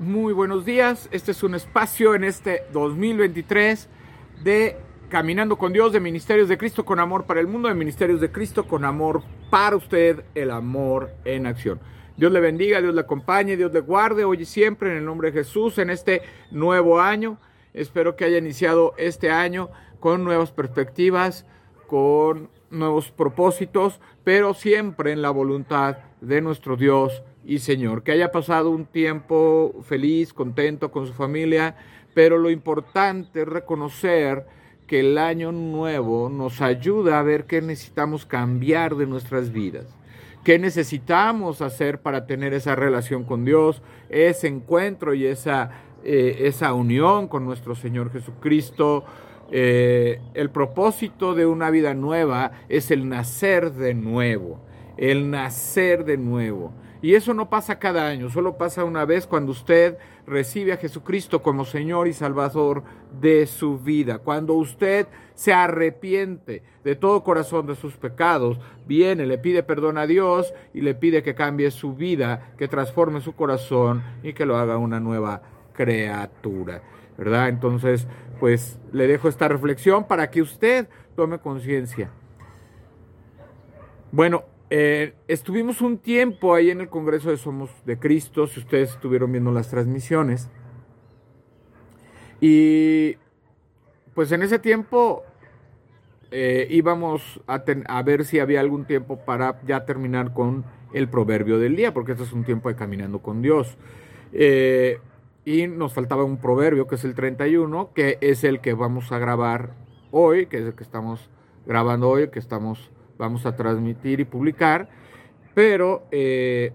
Muy buenos días. Este es un espacio en este 2023 de Caminando con Dios, de Ministerios de Cristo con Amor para el Mundo, de Ministerios de Cristo con Amor para usted, el amor en acción. Dios le bendiga, Dios le acompañe, Dios le guarde hoy y siempre en el nombre de Jesús en este nuevo año. Espero que haya iniciado este año con nuevas perspectivas, con nuevos propósitos, pero siempre en la voluntad de nuestro Dios y Señor. Que haya pasado un tiempo feliz, contento con su familia, pero lo importante es reconocer que el año nuevo nos ayuda a ver qué necesitamos cambiar de nuestras vidas. ¿Qué necesitamos hacer para tener esa relación con Dios, ese encuentro y esa, eh, esa unión con nuestro Señor Jesucristo? Eh, el propósito de una vida nueva es el nacer de nuevo, el nacer de nuevo. Y eso no pasa cada año, solo pasa una vez cuando usted recibe a Jesucristo como Señor y Salvador de su vida. Cuando usted se arrepiente de todo corazón de sus pecados, viene, le pide perdón a Dios y le pide que cambie su vida, que transforme su corazón y que lo haga una nueva criatura. ¿Verdad? Entonces, pues le dejo esta reflexión para que usted tome conciencia. Bueno, eh, estuvimos un tiempo ahí en el Congreso de Somos de Cristo, si ustedes estuvieron viendo las transmisiones. Y pues en ese tiempo eh, íbamos a, ver si había algún tiempo para ya terminar con el proverbio del día, porque este es un tiempo de caminando con Dios. Eh, y nos faltaba un proverbio que es el 31, que es el que vamos a grabar hoy, que es el que estamos grabando hoy, que estamos vamos a transmitir y publicar, pero eh,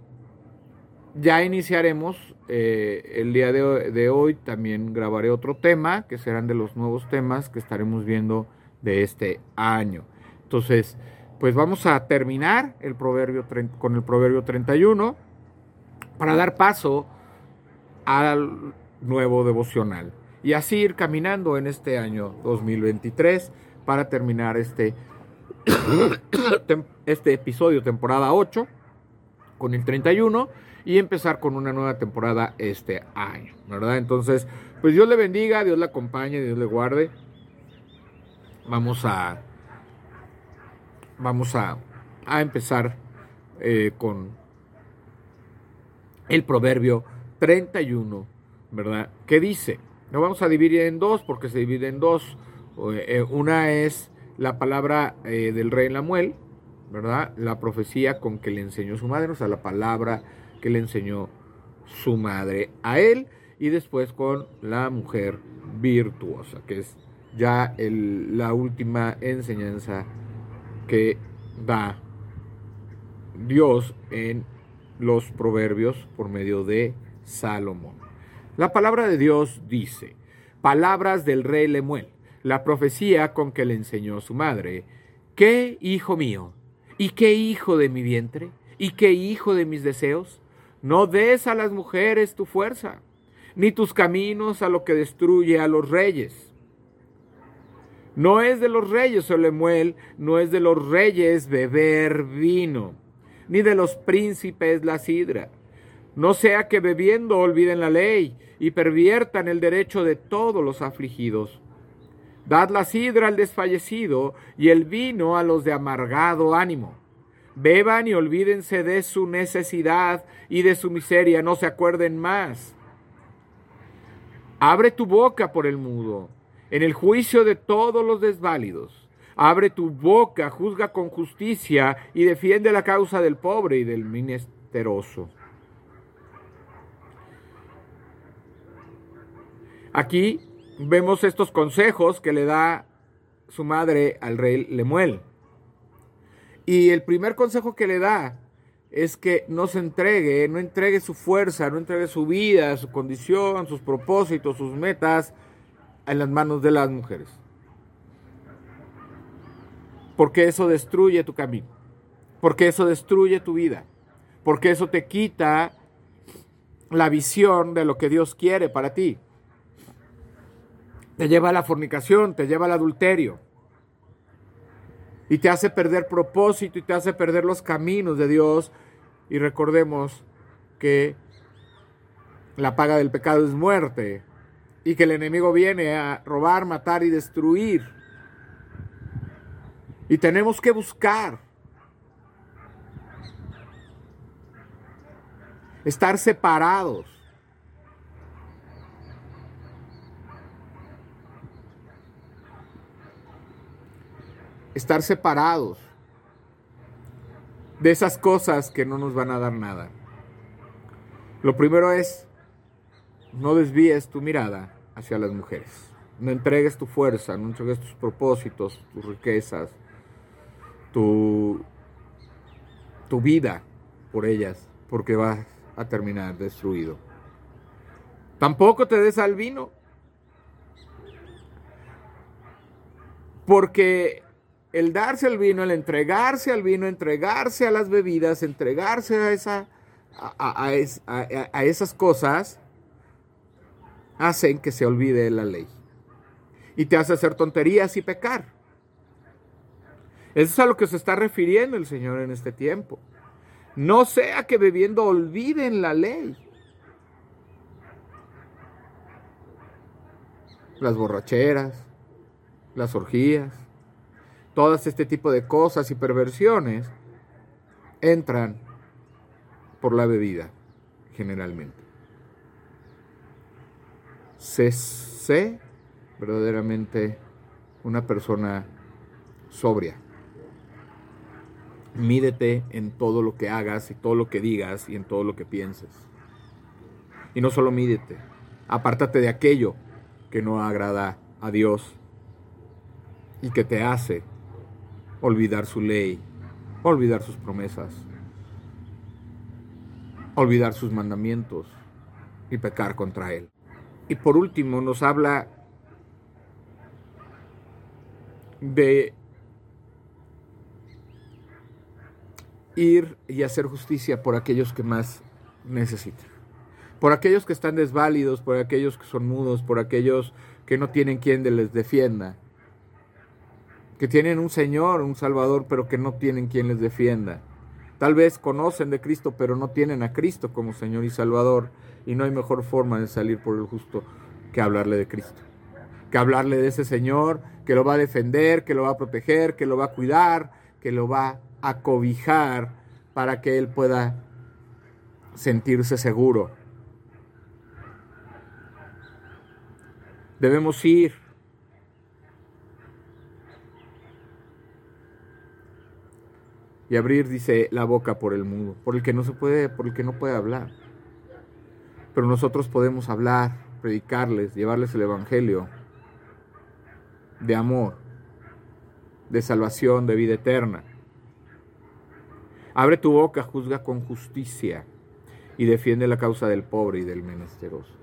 ya iniciaremos eh, el día de, hoy, también grabaré otro tema, que serán de los nuevos temas que estaremos viendo de este año. Entonces, pues vamos a terminar el proverbio, con el proverbio 31 para dar paso al nuevo devocional y así ir caminando en este año 2023 para terminar este este episodio, temporada 8, con el 31 y empezar con una nueva temporada este año, ¿verdad? Entonces, pues Dios le bendiga, Dios le acompañe, Dios le guarde. Vamos a, vamos a, a empezar eh, con el proverbio 31, ¿verdad? Que dice, lo vamos a dividir en dos porque se divide en dos. Eh, una es la palabra eh, del rey Lamuel, ¿verdad? La profecía con que le enseñó su madre, o sea, la palabra que le enseñó su madre a él, y después con la mujer virtuosa, que es ya la última enseñanza que da Dios en los proverbios por medio de Salomón. La palabra de Dios dice, palabras del rey Lemuel la profecía con que le enseñó su madre. ¿Qué hijo mío? ¿Y qué hijo de mi vientre? ¿Y qué hijo de mis deseos? No des a las mujeres tu fuerza, ni tus caminos a lo que destruye a los reyes. No es de los reyes, Olemuel, no es de los reyes beber vino, ni de los príncipes la sidra. No sea que bebiendo olviden la ley y perviertan el derecho de todos los afligidos. Dad la sidra al desfallecido y el vino a los de amargado ánimo. Beban y olvídense de su necesidad y de su miseria, no se acuerden más. Abre tu boca por el mudo, en el juicio de todos los desválidos. Abre tu boca, juzga con justicia y defiende la causa del pobre y del menesteroso. Aquí vemos estos consejos que le da su madre al rey Lemuel. Y el primer consejo que le da es que no se entregue, no entregue su fuerza, no entregue su vida, su condición, sus propósitos, sus metas en las manos de las mujeres. Porque eso destruye tu camino. Porque eso destruye tu vida. Porque eso te quita la visión de lo que Dios quiere para ti te lleva a la fornicación, te lleva al adulterio. Y te hace perder propósito y te hace perder los caminos de Dios. Y recordemos que la paga del pecado es muerte y que el enemigo viene a robar, matar y destruir. Y tenemos que buscar estar separados. Estar separados de esas cosas que no nos van a dar nada. Lo primero es, no desvíes tu mirada hacia las mujeres. No entregues tu fuerza, no entregues tus propósitos, tus riquezas, tu, tu vida por ellas, porque vas a terminar destruido. Tampoco te des al vino, porque el darse al vino, el entregarse al vino, entregarse a las bebidas, entregarse a, esa, a, a, esas cosas, hacen que se olvide la ley. Y te hace hacer tonterías y pecar. Eso es a lo que se está refiriendo el Señor en este tiempo. No sea que bebiendo olviden la ley. Las borracheras, las orgías, todas este tipo de cosas y perversiones entran por la bebida, generalmente. Sé, sé verdaderamente una persona sobria. Mídete en todo lo que hagas y todo lo que digas y en todo lo que pienses. Y no solo mídete, apártate de aquello que no agrada a Dios y que te hace olvidar su ley, olvidar sus promesas, olvidar sus mandamientos y pecar contra Él. Y por último nos habla de ir y hacer justicia por aquellos que más necesitan. Por aquellos que están desválidos, por aquellos que son mudos, por aquellos que no tienen quien les defienda que tienen un Señor, un Salvador, pero que no tienen quien les defienda. Tal vez conocen de Cristo, pero no tienen a Cristo como Señor y Salvador. Y no hay mejor forma de salir por el justo que hablarle de Cristo. Que hablarle de ese Señor que lo va a defender, que lo va a proteger, que lo va a cuidar, que lo va a cobijar para que Él pueda sentirse seguro. Debemos ir y abrir, dice, la boca por el mudo, por el que no se puede, por el que no puede hablar. Pero nosotros podemos hablar, predicarles, llevarles el evangelio de amor, de salvación, de vida eterna. Abre tu boca, juzga con justicia y defiende la causa del pobre y del menesteroso.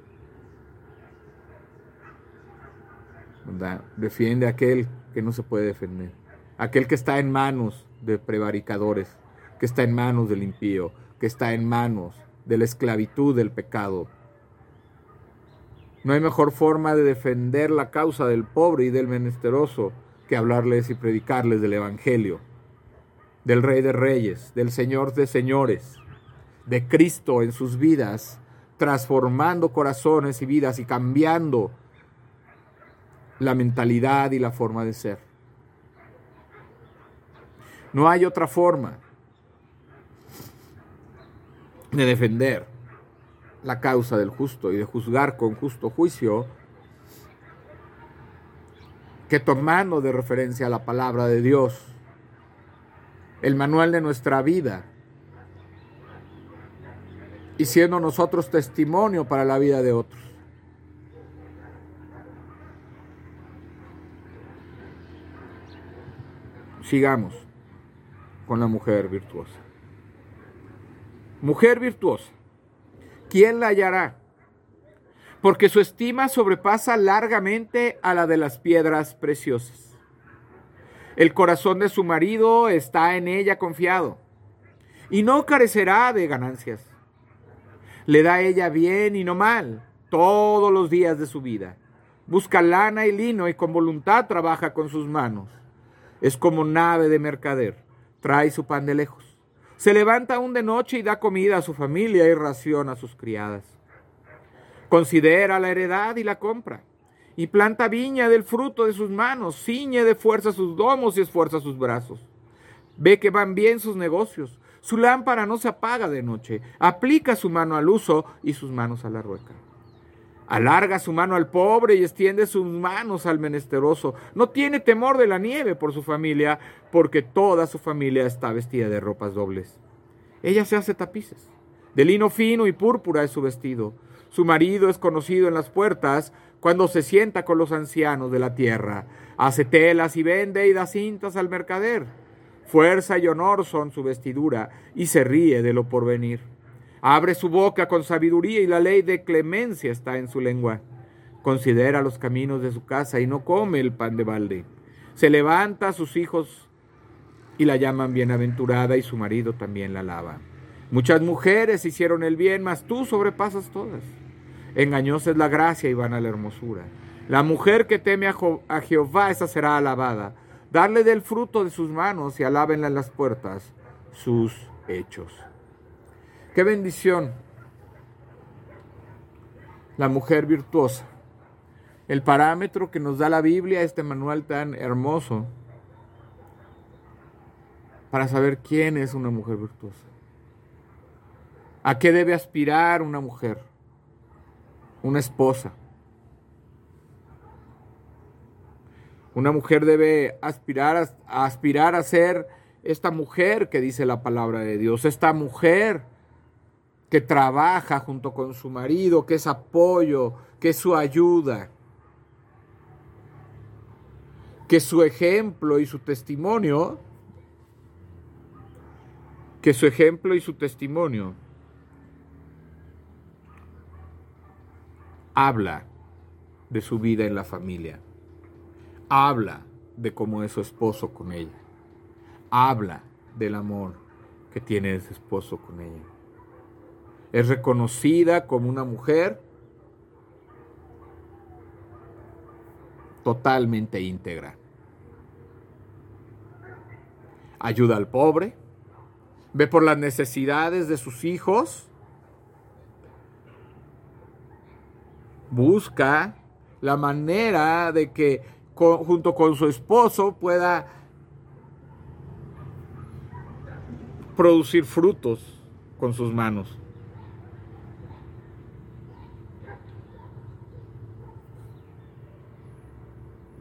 Defiende a aquel que no se puede defender, aquel que está en manos de prevaricadores, que está en manos del impío, que está en manos de la esclavitud del pecado. No hay mejor forma de defender la causa del pobre y del menesteroso que hablarles y predicarles del Evangelio, del Rey de Reyes, del Señor de Señores, de Cristo en sus vidas, transformando corazones y vidas y cambiando la mentalidad y la forma de ser. No hay otra forma de defender la causa del justo y de juzgar con justo juicio que tomando de referencia la palabra de Dios, el manual de nuestra vida, y siendo nosotros testimonio para la vida de otros. Sigamos con la mujer virtuosa. Mujer virtuosa, ¿quién la hallará? Porque su estima sobrepasa largamente a la de las piedras preciosas. El corazón de su marido está en ella confiado y no carecerá de ganancias. Le da ella bien y no mal todos los días de su vida. Busca lana y lino y con voluntad trabaja con sus manos. Es como nave de mercader trae su pan de lejos. Se levanta aún de noche y da comida a su familia y ración a sus criadas. Considera la heredad y la compra. Y planta viña del fruto de sus manos, ciñe de fuerza sus domos y esfuerza sus brazos. Ve que van bien sus negocios. Su lámpara no se apaga de noche. Aplica su mano al uso y sus manos a la rueca. Alarga su mano al pobre y extiende sus manos al menesteroso. No tiene temor de la nieve por su familia, porque toda su familia está vestida de ropas dobles. Ella se hace tapices. De lino fino y púrpura es su vestido. Su marido es conocido en las puertas cuando se sienta con los ancianos de la tierra. Hace telas y vende y da cintas al mercader. Fuerza y honor son su vestidura y se ríe de lo porvenir. Abre su boca con sabiduría y la ley de clemencia está en su lengua. Considera los caminos de su casa y no come el pan de balde. Se levanta a sus hijos y la llaman bienaventurada y su marido también la alaba. Muchas mujeres hicieron el bien, mas tú sobrepasas todas. Engañosa es la gracia y vana la hermosura. La mujer que teme a, Jehová, esa será alabada. Darle del fruto de sus manos y alábenla en las puertas sus hechos. Qué bendición. La mujer virtuosa. El parámetro que nos da la Biblia, este manual tan hermoso, para saber quién es una mujer virtuosa. ¿A qué debe aspirar una mujer? Una esposa. Una mujer debe aspirar a, aspirar a ser esta mujer que dice la palabra de Dios, esta mujer que trabaja junto con su marido, que es apoyo, que es su ayuda, que su ejemplo y su testimonio que su ejemplo y su testimonio. Habla de su vida en la familia, habla de cómo es su esposo con ella, habla del amor que tiene ese esposo con ella. Es reconocida como una mujer totalmente íntegra. Ayuda al pobre, ve por las necesidades de sus hijos, busca la manera de que junto con su esposo pueda producir frutos con sus manos.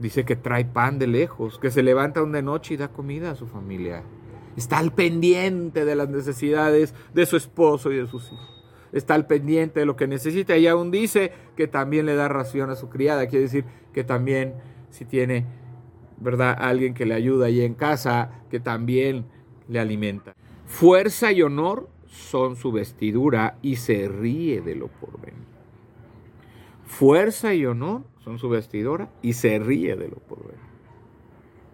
Dice que trae pan de lejos, que se levanta una noche y da comida a su familia. Está al pendiente de las necesidades de su esposo y de sus hijos. Está al pendiente de lo que necesita y aún dice que también le da ración a su criada. Quiere decir que también si tiene, ¿verdad? Alguien que le ayuda ahí en casa, que también le alimenta. Fuerza y honor son su vestidura y se ríe de lo porvenir. Fuerza y honor son su vestidura y se ríe de lo porvenir.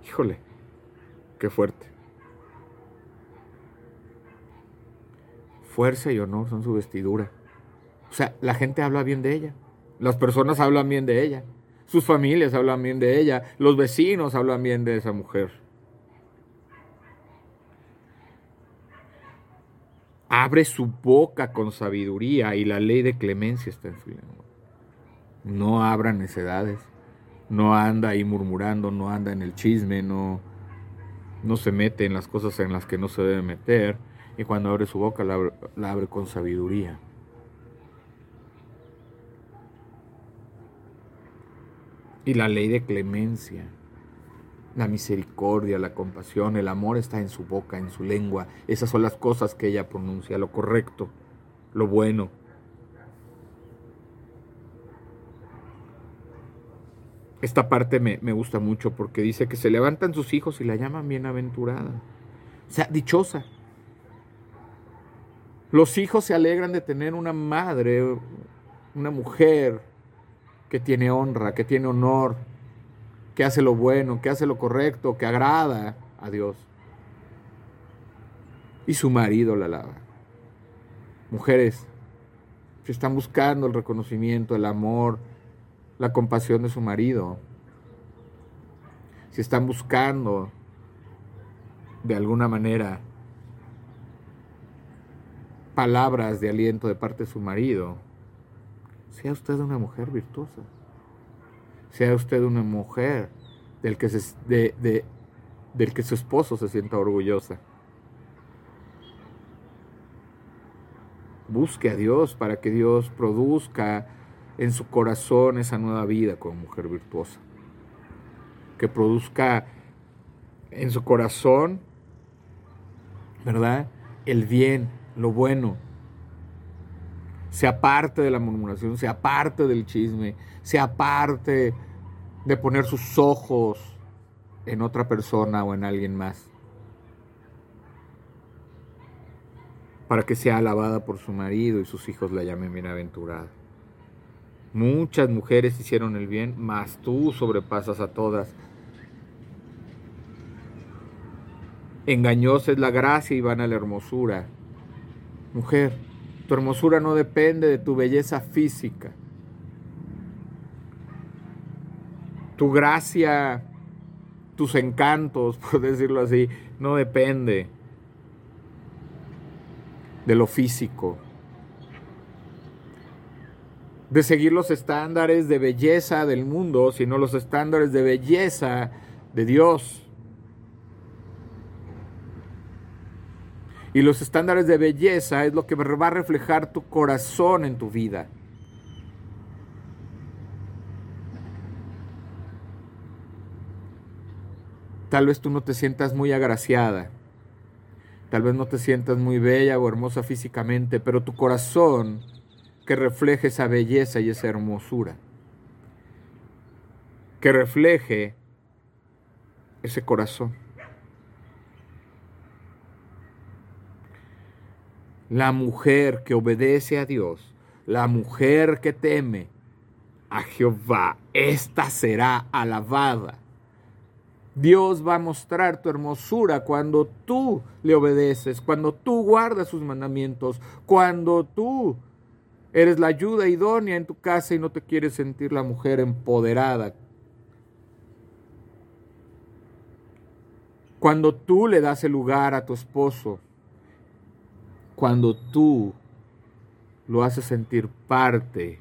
Híjole, qué fuerte. fuerza y honor son su vestidura. O sea, la gente habla bien de ella. Las personas hablan bien de ella. Sus familias hablan bien de ella. Los vecinos hablan bien de esa mujer. Abre su boca con sabiduría y la ley de clemencia está en su lengua. No abra necedades. No anda ahí murmurando, no anda en el chisme, no, no se mete en las cosas en las que no se debe meter y cuando abre su boca la abre, con sabiduría. Y la ley de clemencia, la misericordia, la compasión, el amor está en su boca, en su lengua. Esas son las cosas que ella pronuncia, lo correcto, lo bueno. Esta parte me, me gusta mucho porque dice que se levantan sus hijos y la llaman bienaventurada. O sea, dichosa. Los hijos se alegran de tener una madre, una mujer que tiene honra, que tiene honor, que hace lo bueno, que hace lo correcto, que agrada a Dios. Y su marido la alaba. Mujeres, si están buscando el reconocimiento, el amor, la compasión de su marido, si están buscando de alguna manera palabras de aliento de parte de su marido, sea usted una mujer virtuosa. Sea usted una mujer del que, se, del que su esposo se sienta orgullosa. Busque a Dios para que Dios produzca en su corazón esa nueva vida como mujer virtuosa. Que produzca en su corazón, ¿verdad? El bien, lo bueno. Sea parte de la murmuración, sea parte del chisme, sea parte de poner sus ojos en otra persona o en alguien más. Para que sea alabada por su marido y sus hijos la llamen bienaventurada. Muchas mujeres hicieron el bien, mas tú sobrepasas a todas. Engañosa es la gracia y vana la hermosura. Mujer, tu hermosura no depende de tu belleza física. Tu gracia, tus encantos, por decirlo así, no depende de lo físico de seguir los estándares de belleza del mundo, sino los estándares de belleza de Dios. Y los estándares de belleza es lo que va a reflejar tu corazón en tu vida. Tal vez tú no te sientas muy agraciada. Tal vez no te sientas muy bella o hermosa físicamente, pero tu corazón que refleje esa belleza y esa hermosura, que refleje ese corazón. La mujer que obedece a Dios, la mujer que teme a Jehová, esta será alabada. Dios va a mostrar tu hermosura cuando tú le obedeces, cuando tú guardas sus mandamientos, cuando tú Eres la ayuda idónea en tu casa y no te quieres sentir la mujer empoderada. Cuando tú le das el lugar a tu esposo, cuando tú lo haces sentir parte,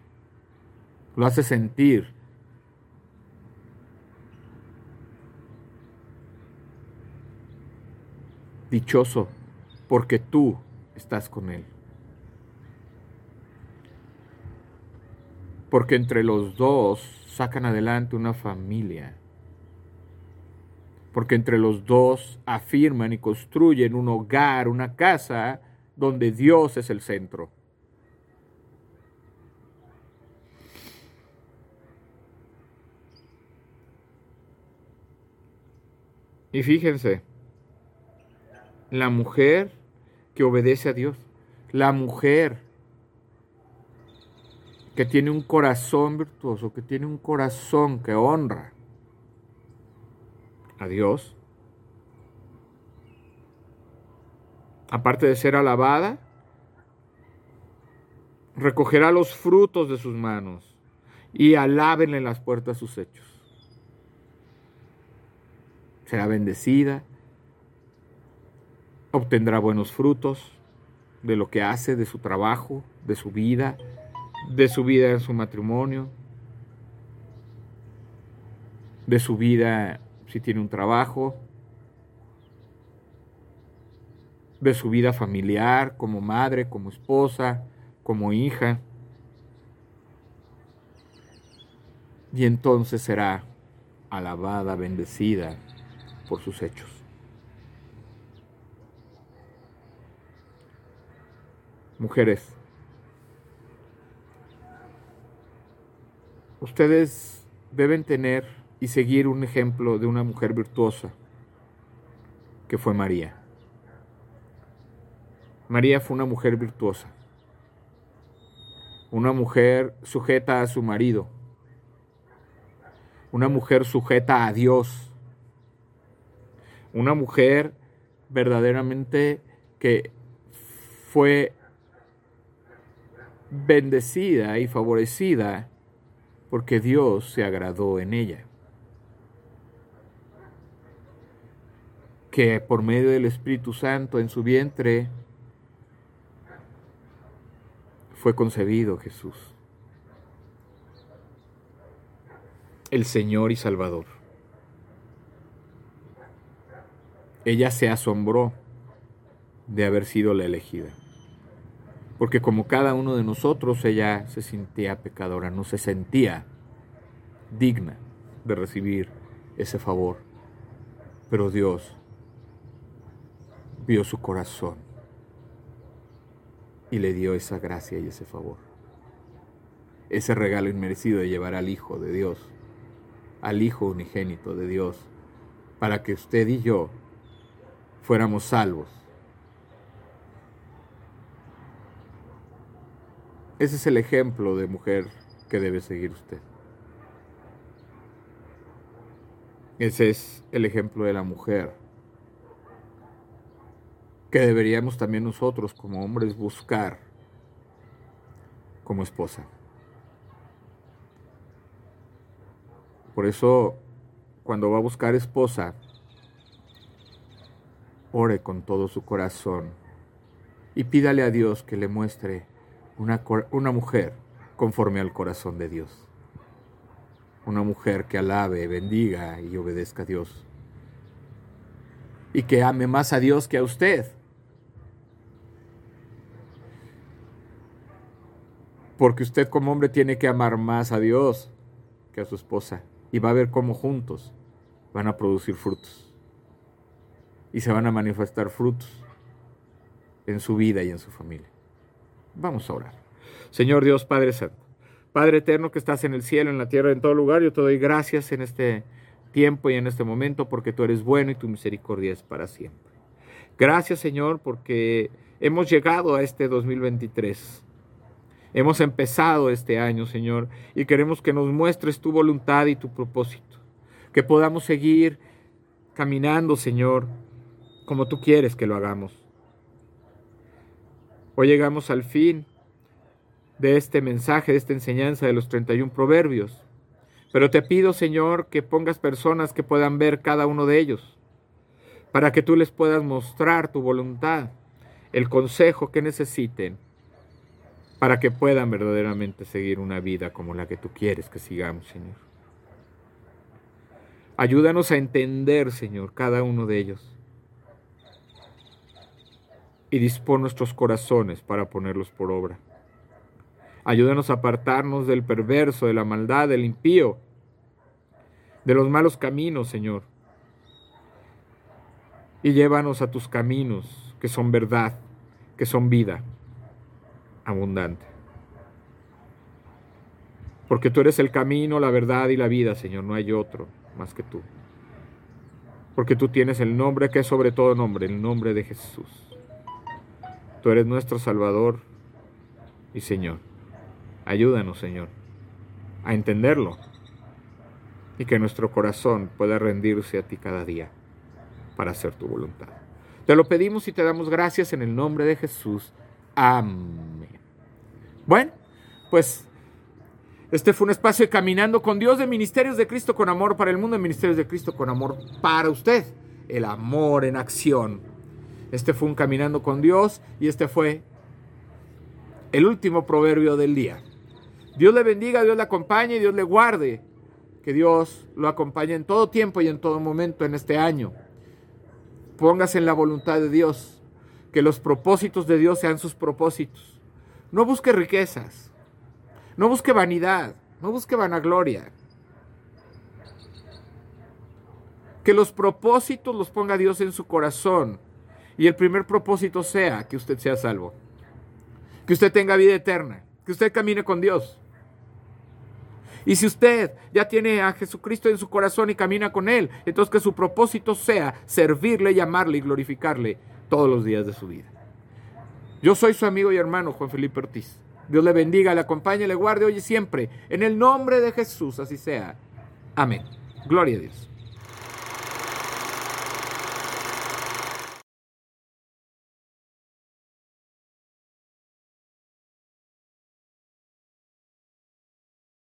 lo haces sentir dichoso porque tú estás con él. Porque entre los dos sacan adelante una familia, porque entre los dos afirman y construyen un hogar, una casa donde Dios es el centro. Y fíjense, la mujer que obedece a Dios, la mujer que tiene un corazón virtuoso, que tiene un corazón que honra a Dios, aparte de ser alabada, recogerá los frutos de sus manos y alábenle las puertas sus hechos. Será bendecida, obtendrá buenos frutos de lo que hace, de su trabajo, de su vida, de su vida en su matrimonio, de su vida si tiene un trabajo, de su vida familiar como madre, como esposa, como hija. Y entonces será alabada, bendecida por sus hechos. Mujeres, Ustedes deben tener y seguir un ejemplo de una mujer virtuosa, que fue María. María fue una mujer virtuosa, una mujer sujeta a su marido, una mujer sujeta a Dios, una mujer verdaderamente que fue bendecida y favorecida porque Dios se agradó en ella. Que por medio del Espíritu Santo en su vientre fue concebido Jesús, el Señor y Salvador. Ella se asombró de haber sido la elegida. Porque como cada uno de nosotros, ella se sentía pecadora, no se sentía digna de recibir ese favor. Pero Dios vio su corazón y le dio esa gracia y ese favor. Ese regalo inmerecido de llevar al Hijo de Dios, al Hijo unigénito de Dios, para que usted y yo fuéramos salvos. Ese es el ejemplo de mujer que debe seguir usted. Ese es el ejemplo de la mujer que deberíamos también nosotros como hombres buscar como esposa. Por eso, cuando va a buscar esposa, ore con todo su corazón y pídale a Dios que le muestre una, una mujer conforme al corazón de Dios. Una mujer que alabe, bendiga y obedezca a Dios. Y que ame más a Dios que a usted. Porque usted como hombre tiene que amar más a Dios que a su esposa. Y va a ver cómo juntos van a producir frutos. Y se van a manifestar frutos en su vida y en su familia. Vamos a orar. Señor Dios Padre Santo, Padre eterno que estás en el cielo, en la tierra, en todo lugar, yo te doy gracias en este tiempo y en este momento porque tú eres bueno y tu misericordia es para siempre. Gracias Señor porque hemos llegado a este 2023 Hemos empezado este año, Señor, y queremos que nos muestres tu voluntad y tu propósito. Que podamos seguir caminando, Señor, como tú quieres que lo hagamos. Hoy llegamos al fin de este mensaje, de esta enseñanza de los 31 proverbios. Pero te pido, Señor, que pongas personas que puedan ver cada uno de ellos, para que tú les puedas mostrar tu voluntad, el consejo que necesiten para que puedan verdaderamente seguir una vida como la que tú quieres que sigamos, Señor. Ayúdanos a entender, Señor, cada uno de ellos. Y dispón nuestros corazones para ponerlos por obra. Ayúdanos a apartarnos del perverso, de la maldad, del impío, de los malos caminos, Señor. Y llévanos a tus caminos, que son verdad, que son vida abundante. Porque tú eres el camino, la verdad y la vida, Señor. No hay otro más que tú. Porque tú tienes el nombre que es sobre todo nombre, el nombre de Jesús. Tú eres nuestro Salvador y Señor. Ayúdanos, Señor, a entenderlo y que nuestro corazón pueda rendirse a ti cada día para hacer tu voluntad. Te lo pedimos y te damos gracias en el nombre de Jesús. Amén. Bueno, pues este fue un espacio de Caminando con Dios de Ministerios de Cristo con Amor para el mundo, de Ministerios de Cristo con Amor para usted. El amor en acción. Este fue un Caminando con Dios y este fue el último proverbio del día. Dios le bendiga, Dios le acompañe, Dios le guarde. Que Dios lo acompañe en todo tiempo y en todo momento en este año. Póngase en la voluntad de Dios que los propósitos de Dios sean sus propósitos. No busque riquezas, no busque vanidad, no busque vanagloria. Que los propósitos los ponga Dios en su corazón y el primer propósito sea que usted sea salvo, que usted tenga vida eterna, que usted camine con Dios. Y si usted ya tiene a Jesucristo en su corazón y camina con Él, entonces que su propósito sea servirle, llamarle y glorificarle todos los días de su vida. Yo soy su amigo y hermano Juan Felipe Ortiz. Dios le bendiga, le acompañe, le guarde hoy y siempre. En el nombre de Jesús, así sea. Amén. Gloria a Dios.